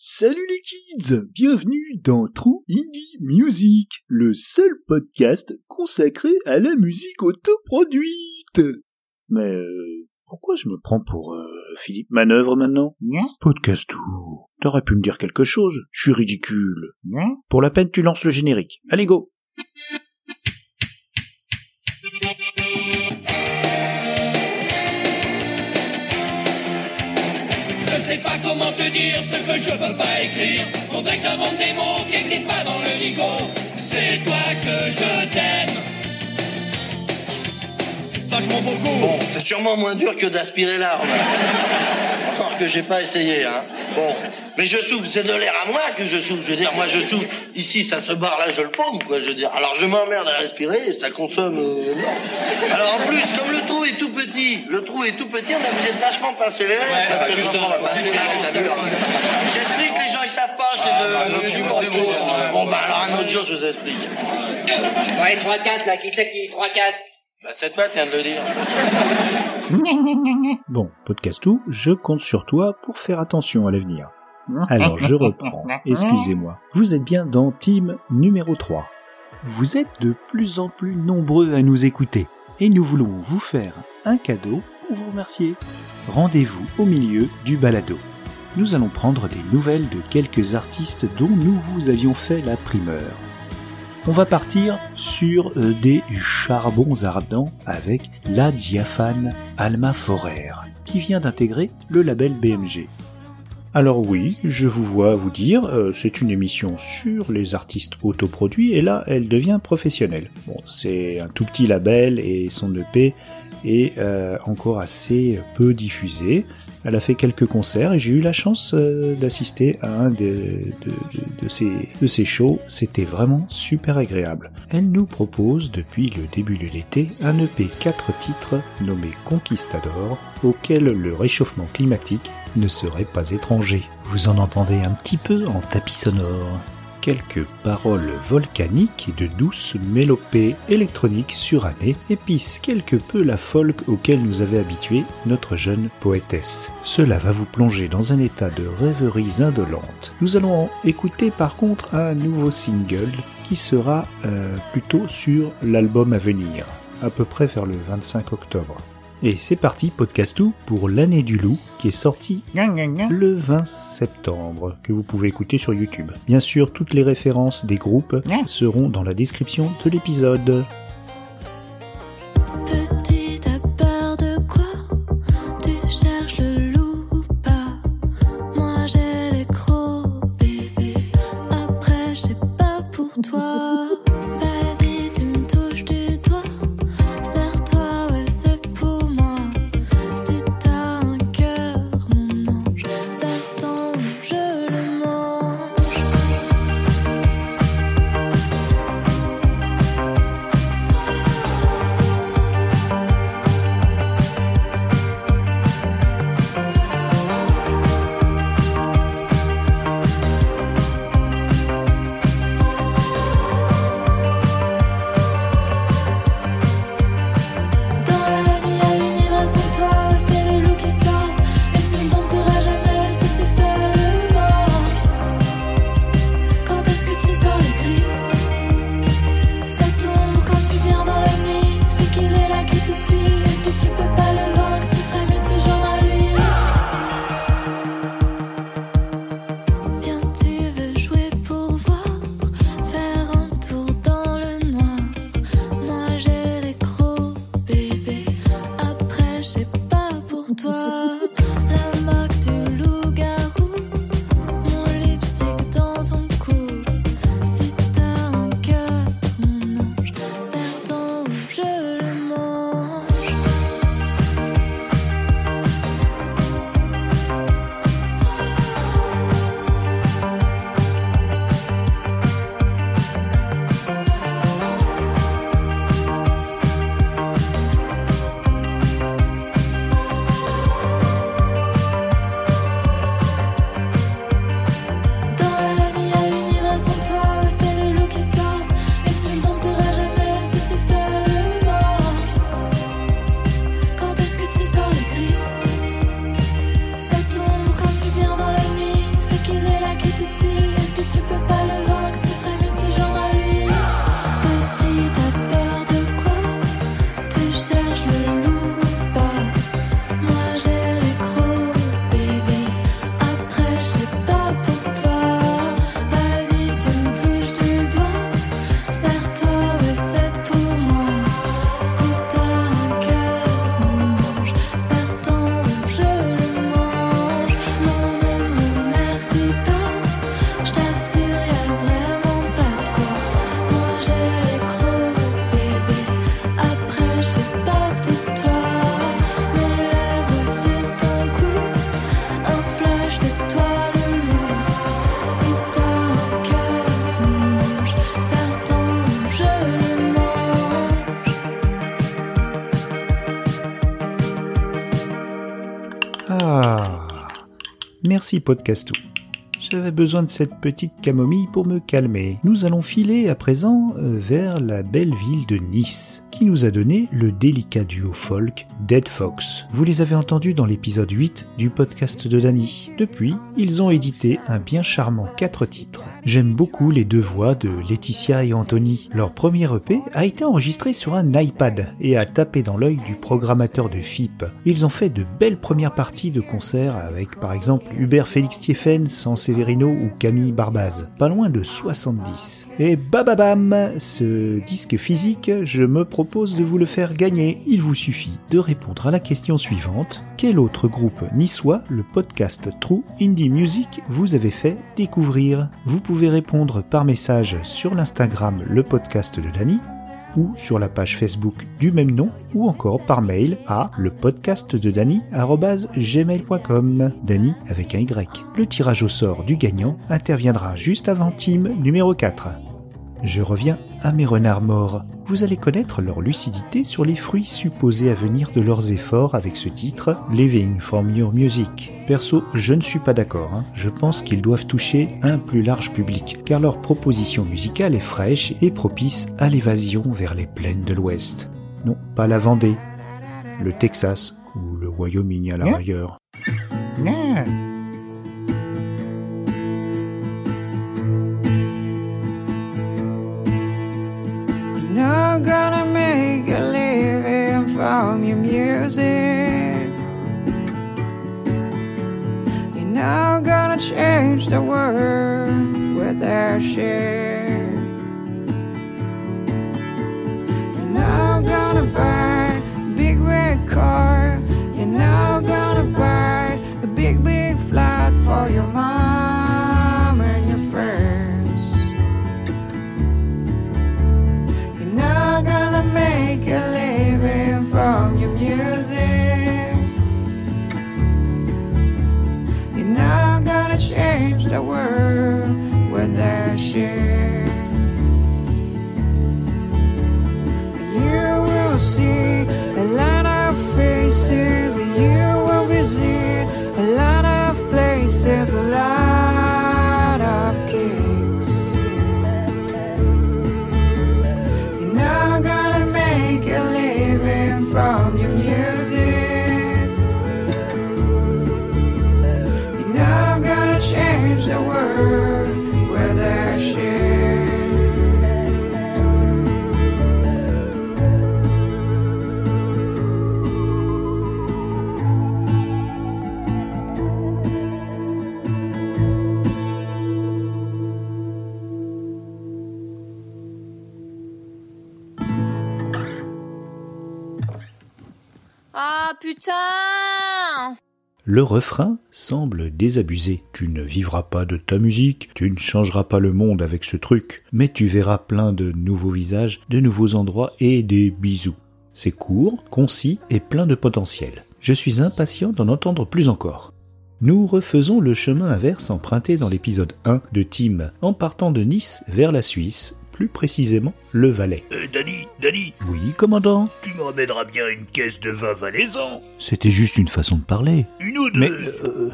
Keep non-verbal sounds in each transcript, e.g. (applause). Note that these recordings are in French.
Salut les kids, bienvenue dans True Indie Music, le seul podcast consacré à la musique autoproduite. Mais euh, pourquoi je me prends pour euh, Philippe Manœuvre maintenant? Podcast tout. T'aurais pu me dire quelque chose, je suis ridicule. Pour la peine tu lances le générique. Allez go sais pas comment te dire ce que je peux pas écrire. Faudrait que j'invente des mots qui n'existent pas dans le dico. C'est toi que je t'aime. Vachement beaucoup. Sûrement moins dur que d'aspirer l'arme. Encore que j'ai pas essayé, hein. Bon, mais je souffle, c'est de l'air à moi que je souffle. Je veux dire, moi je souffle. Ici, ça se barre, là je le pompe, quoi. Je veux dire, alors je m'emmerde à respirer et ça consomme. euh, alors en plus, comme le trou est tout petit, le trou est tout petit, on a de vachement pincer les lèvres. J'explique, les gens ils savent pas chez eux. Bon, bah alors un autre jour, je vous explique. Ouais, 3-4 là, qui c'est qui 3-4 Bah, c'est toi qui viens de le dire. (laughs) Bon, podcast tout, je compte sur toi pour faire attention à l'avenir. Alors je reprends, (laughs) excusez-moi. Vous êtes bien dans Team numéro 3. Vous êtes de plus en plus nombreux à nous écouter et nous voulons vous faire un cadeau pour vous remercier. Rendez-vous au milieu du balado. Nous allons prendre des nouvelles de quelques artistes dont nous vous avions fait la primeur. On va partir sur euh, des charbons ardents avec la diaphane Alma Forer, qui vient d'intégrer le label BMG. Alors oui, je vous vois vous dire, euh, c'est une émission sur les artistes autoproduits et là, elle devient professionnelle. Bon, c'est un tout petit label et son EP est euh, encore assez peu diffusé. Elle a fait quelques concerts et j'ai eu la chance euh, d'assister à un de, de, ces shows. C'était vraiment super agréable. Elle nous propose depuis le début de l'été un EP 4 titres nommé Conquistador auquel le réchauffement climatique ne serait pas étranger. Vous en entendez un petit peu en tapis sonore. Quelques paroles volcaniques et de douces mélopées électroniques surannées épicent quelque peu la folk auquel nous avait habitué notre jeune poétesse. Cela va vous plonger dans un état de rêveries indolentes. Nous allons écouter par contre un nouveau single qui sera euh, plutôt sur l'album à venir, à peu près vers le 25 octobre. Et c'est parti, Podcastou, pour l'année du loup, qui est sorti le 20 septembre, que vous pouvez écouter sur YouTube. Bien sûr, toutes les références des groupes seront dans la description de l'épisode. Ah Merci Podcastou. J'avais besoin de cette petite camomille pour me calmer. Nous allons filer à présent euh, vers la belle ville de Nice, qui nous a donné le délicat duo folk Dead Fox. Vous les avez entendus dans l'épisode 8 du podcast de Danny. Depuis, ils ont édité un bien charmant 4 titres. J'aime beaucoup les deux voix de Laetitia et Anthony. Leur premier EP a été enregistré sur un iPad et a tapé dans l'œil du programmateur de FIP. Ils ont fait de belles premières parties de concerts avec par exemple Hubert Félix Thieffen, Sans Ou Camille Barbaz. Pas loin de 70. Et bababam, ce disque physique, je me propose de vous le faire gagner. Il vous suffit de répondre à la question suivante. Quel autre groupe niçois le podcast True Indie Music vous avez fait découvrir? Vous pouvez répondre par message sur l'Instagram le podcast de Dany ou sur la page Facebook du même nom ou encore par mail à le podcast de gmail.com Dany avec un Y. Le tirage au sort du gagnant interviendra juste avant team numéro 4. Je reviens à mes renards morts. Vous allez connaître leur lucidité sur les fruits supposés à venir de leurs efforts avec ce titre, Living from Your Music. Perso, je ne suis pas d'accord. hein. Je pense qu'ils doivent toucher un plus large public, car leur proposition musicale est fraîche et propice à l'évasion vers les plaines de l'Ouest. Non, pas la Vendée, le Texas ou le Wyoming à la not gonna make a living from your music. You're not gonna change the world with their share. Putain Le refrain semble désabusé. Tu ne vivras pas de ta musique, tu ne changeras pas le monde avec ce truc, mais tu verras plein de nouveaux visages, de nouveaux endroits et des bisous. C'est court, concis et plein de potentiel. Je suis impatient d'en entendre plus encore. Nous refaisons le chemin inverse emprunté dans l'épisode 1 de Tim, en partant de Nice vers la Suisse, plus précisément le Valais. Euh, Danny, Danny, Oui, commandant tu me ramèneras bien une caisse de vin valaisan C'était juste une façon de parler. Une ou deux Mais euh,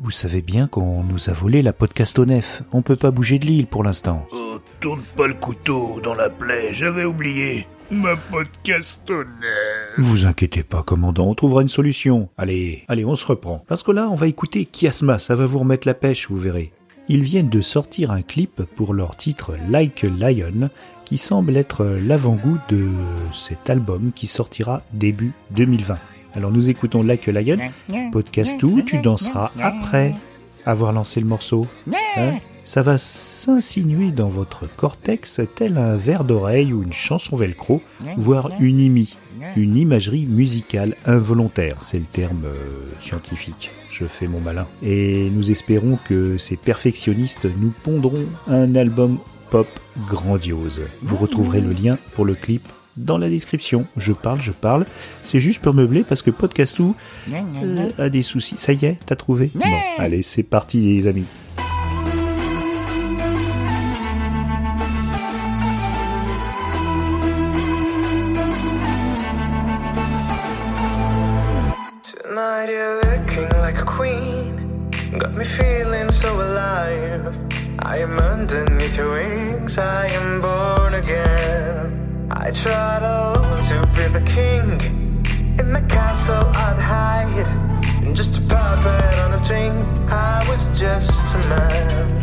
vous savez bien qu'on nous a volé la podcast au nef. On peut pas bouger de l'île pour l'instant. Oh, tourne pas le couteau dans la plaie, j'avais oublié. Ma podcastonnette. Vous inquiétez pas, commandant, on trouvera une solution. Allez, allez, on se reprend. Parce que là, on va écouter Kiasma, ça va vous remettre la pêche, vous verrez. Ils viennent de sortir un clip pour leur titre Like a Lion, qui semble être l'avant-goût de cet album qui sortira début 2020. Alors nous écoutons Like a Lion, podcast où tu danseras après avoir lancé le morceau. Hein? Ça va s'insinuer dans votre cortex tel un verre d'oreille ou une chanson velcro, voire une IMI, une imagerie musicale involontaire, c'est le terme euh, scientifique. Je fais mon malin. Et nous espérons que ces perfectionnistes nous pondront un album pop grandiose. Vous retrouverez le lien pour le clip dans la description. Je parle, je parle. C'est juste pour meubler parce que Podcastou euh, a des soucis. Ça y est, t'as trouvé? Bon, allez, c'est parti les amis. was just a man.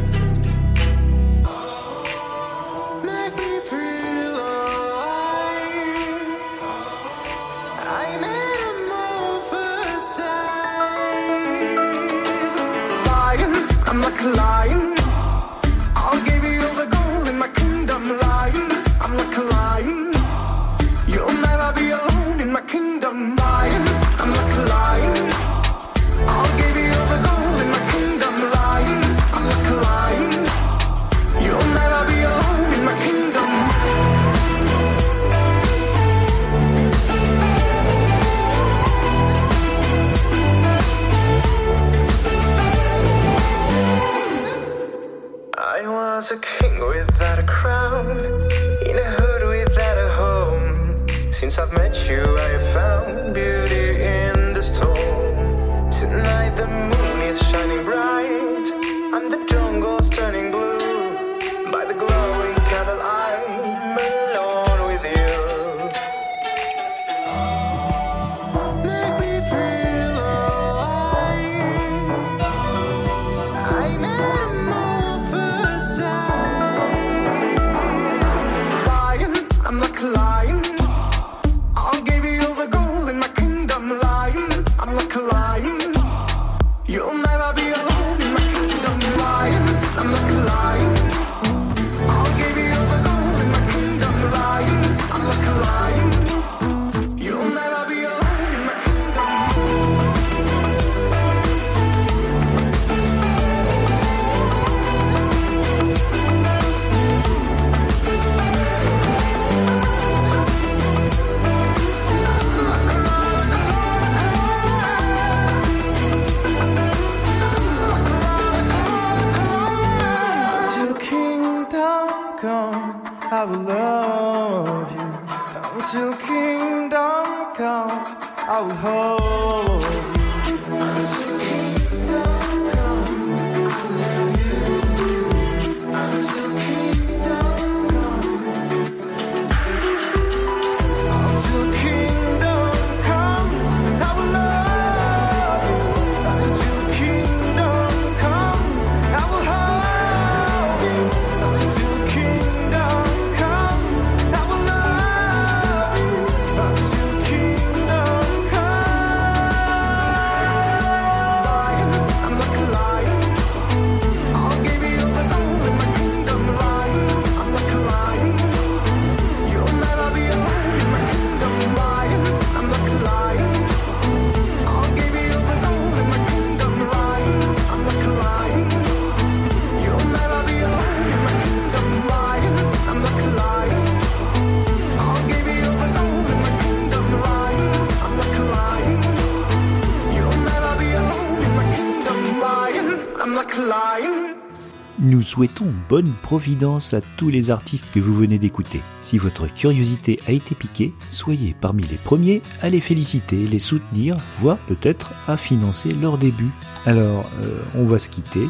Nous souhaitons bonne providence à tous les artistes que vous venez d'écouter. Si votre curiosité a été piquée, soyez parmi les premiers à les féliciter, les soutenir, voire peut-être à financer leur début. Alors, euh, on va se quitter.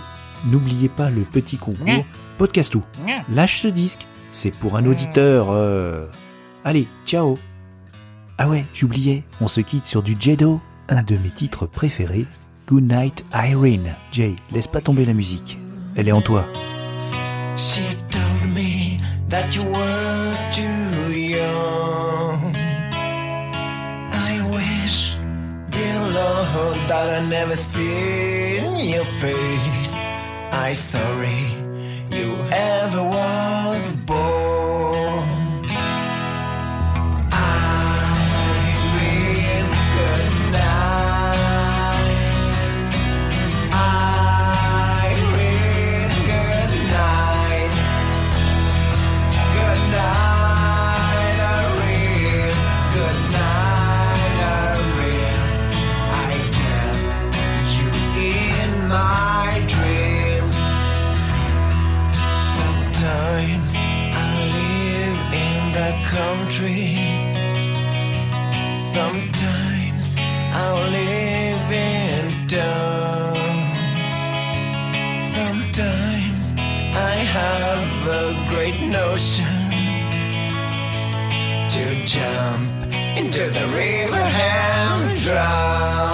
N'oubliez pas le petit concours mmh. Podcast tout. Mmh. Lâche ce disque, c'est pour un mmh. auditeur. Euh, allez, ciao. Ah ouais, j'oubliais, on se quitte sur du Jedo, un de mes titres préférés, Good Night Irene. Jay, laisse pas tomber la musique. Elle est en toi. She told me that you were too young. I wish, dear Lord, that I never seen your face. I sorry you ever was notion to jump into the river and drown.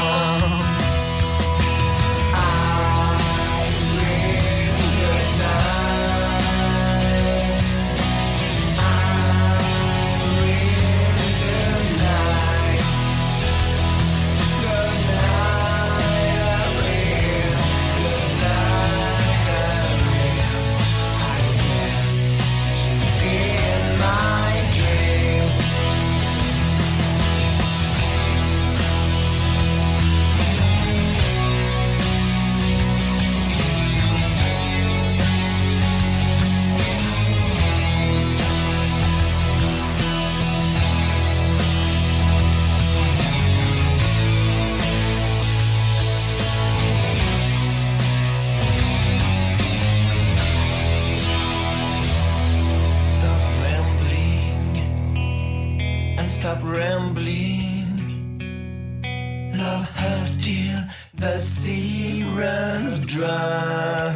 The sea runs dry.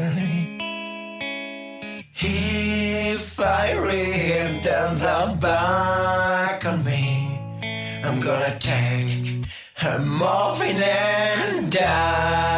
If I fiery turns her back on me, I'm gonna take her morphine and die.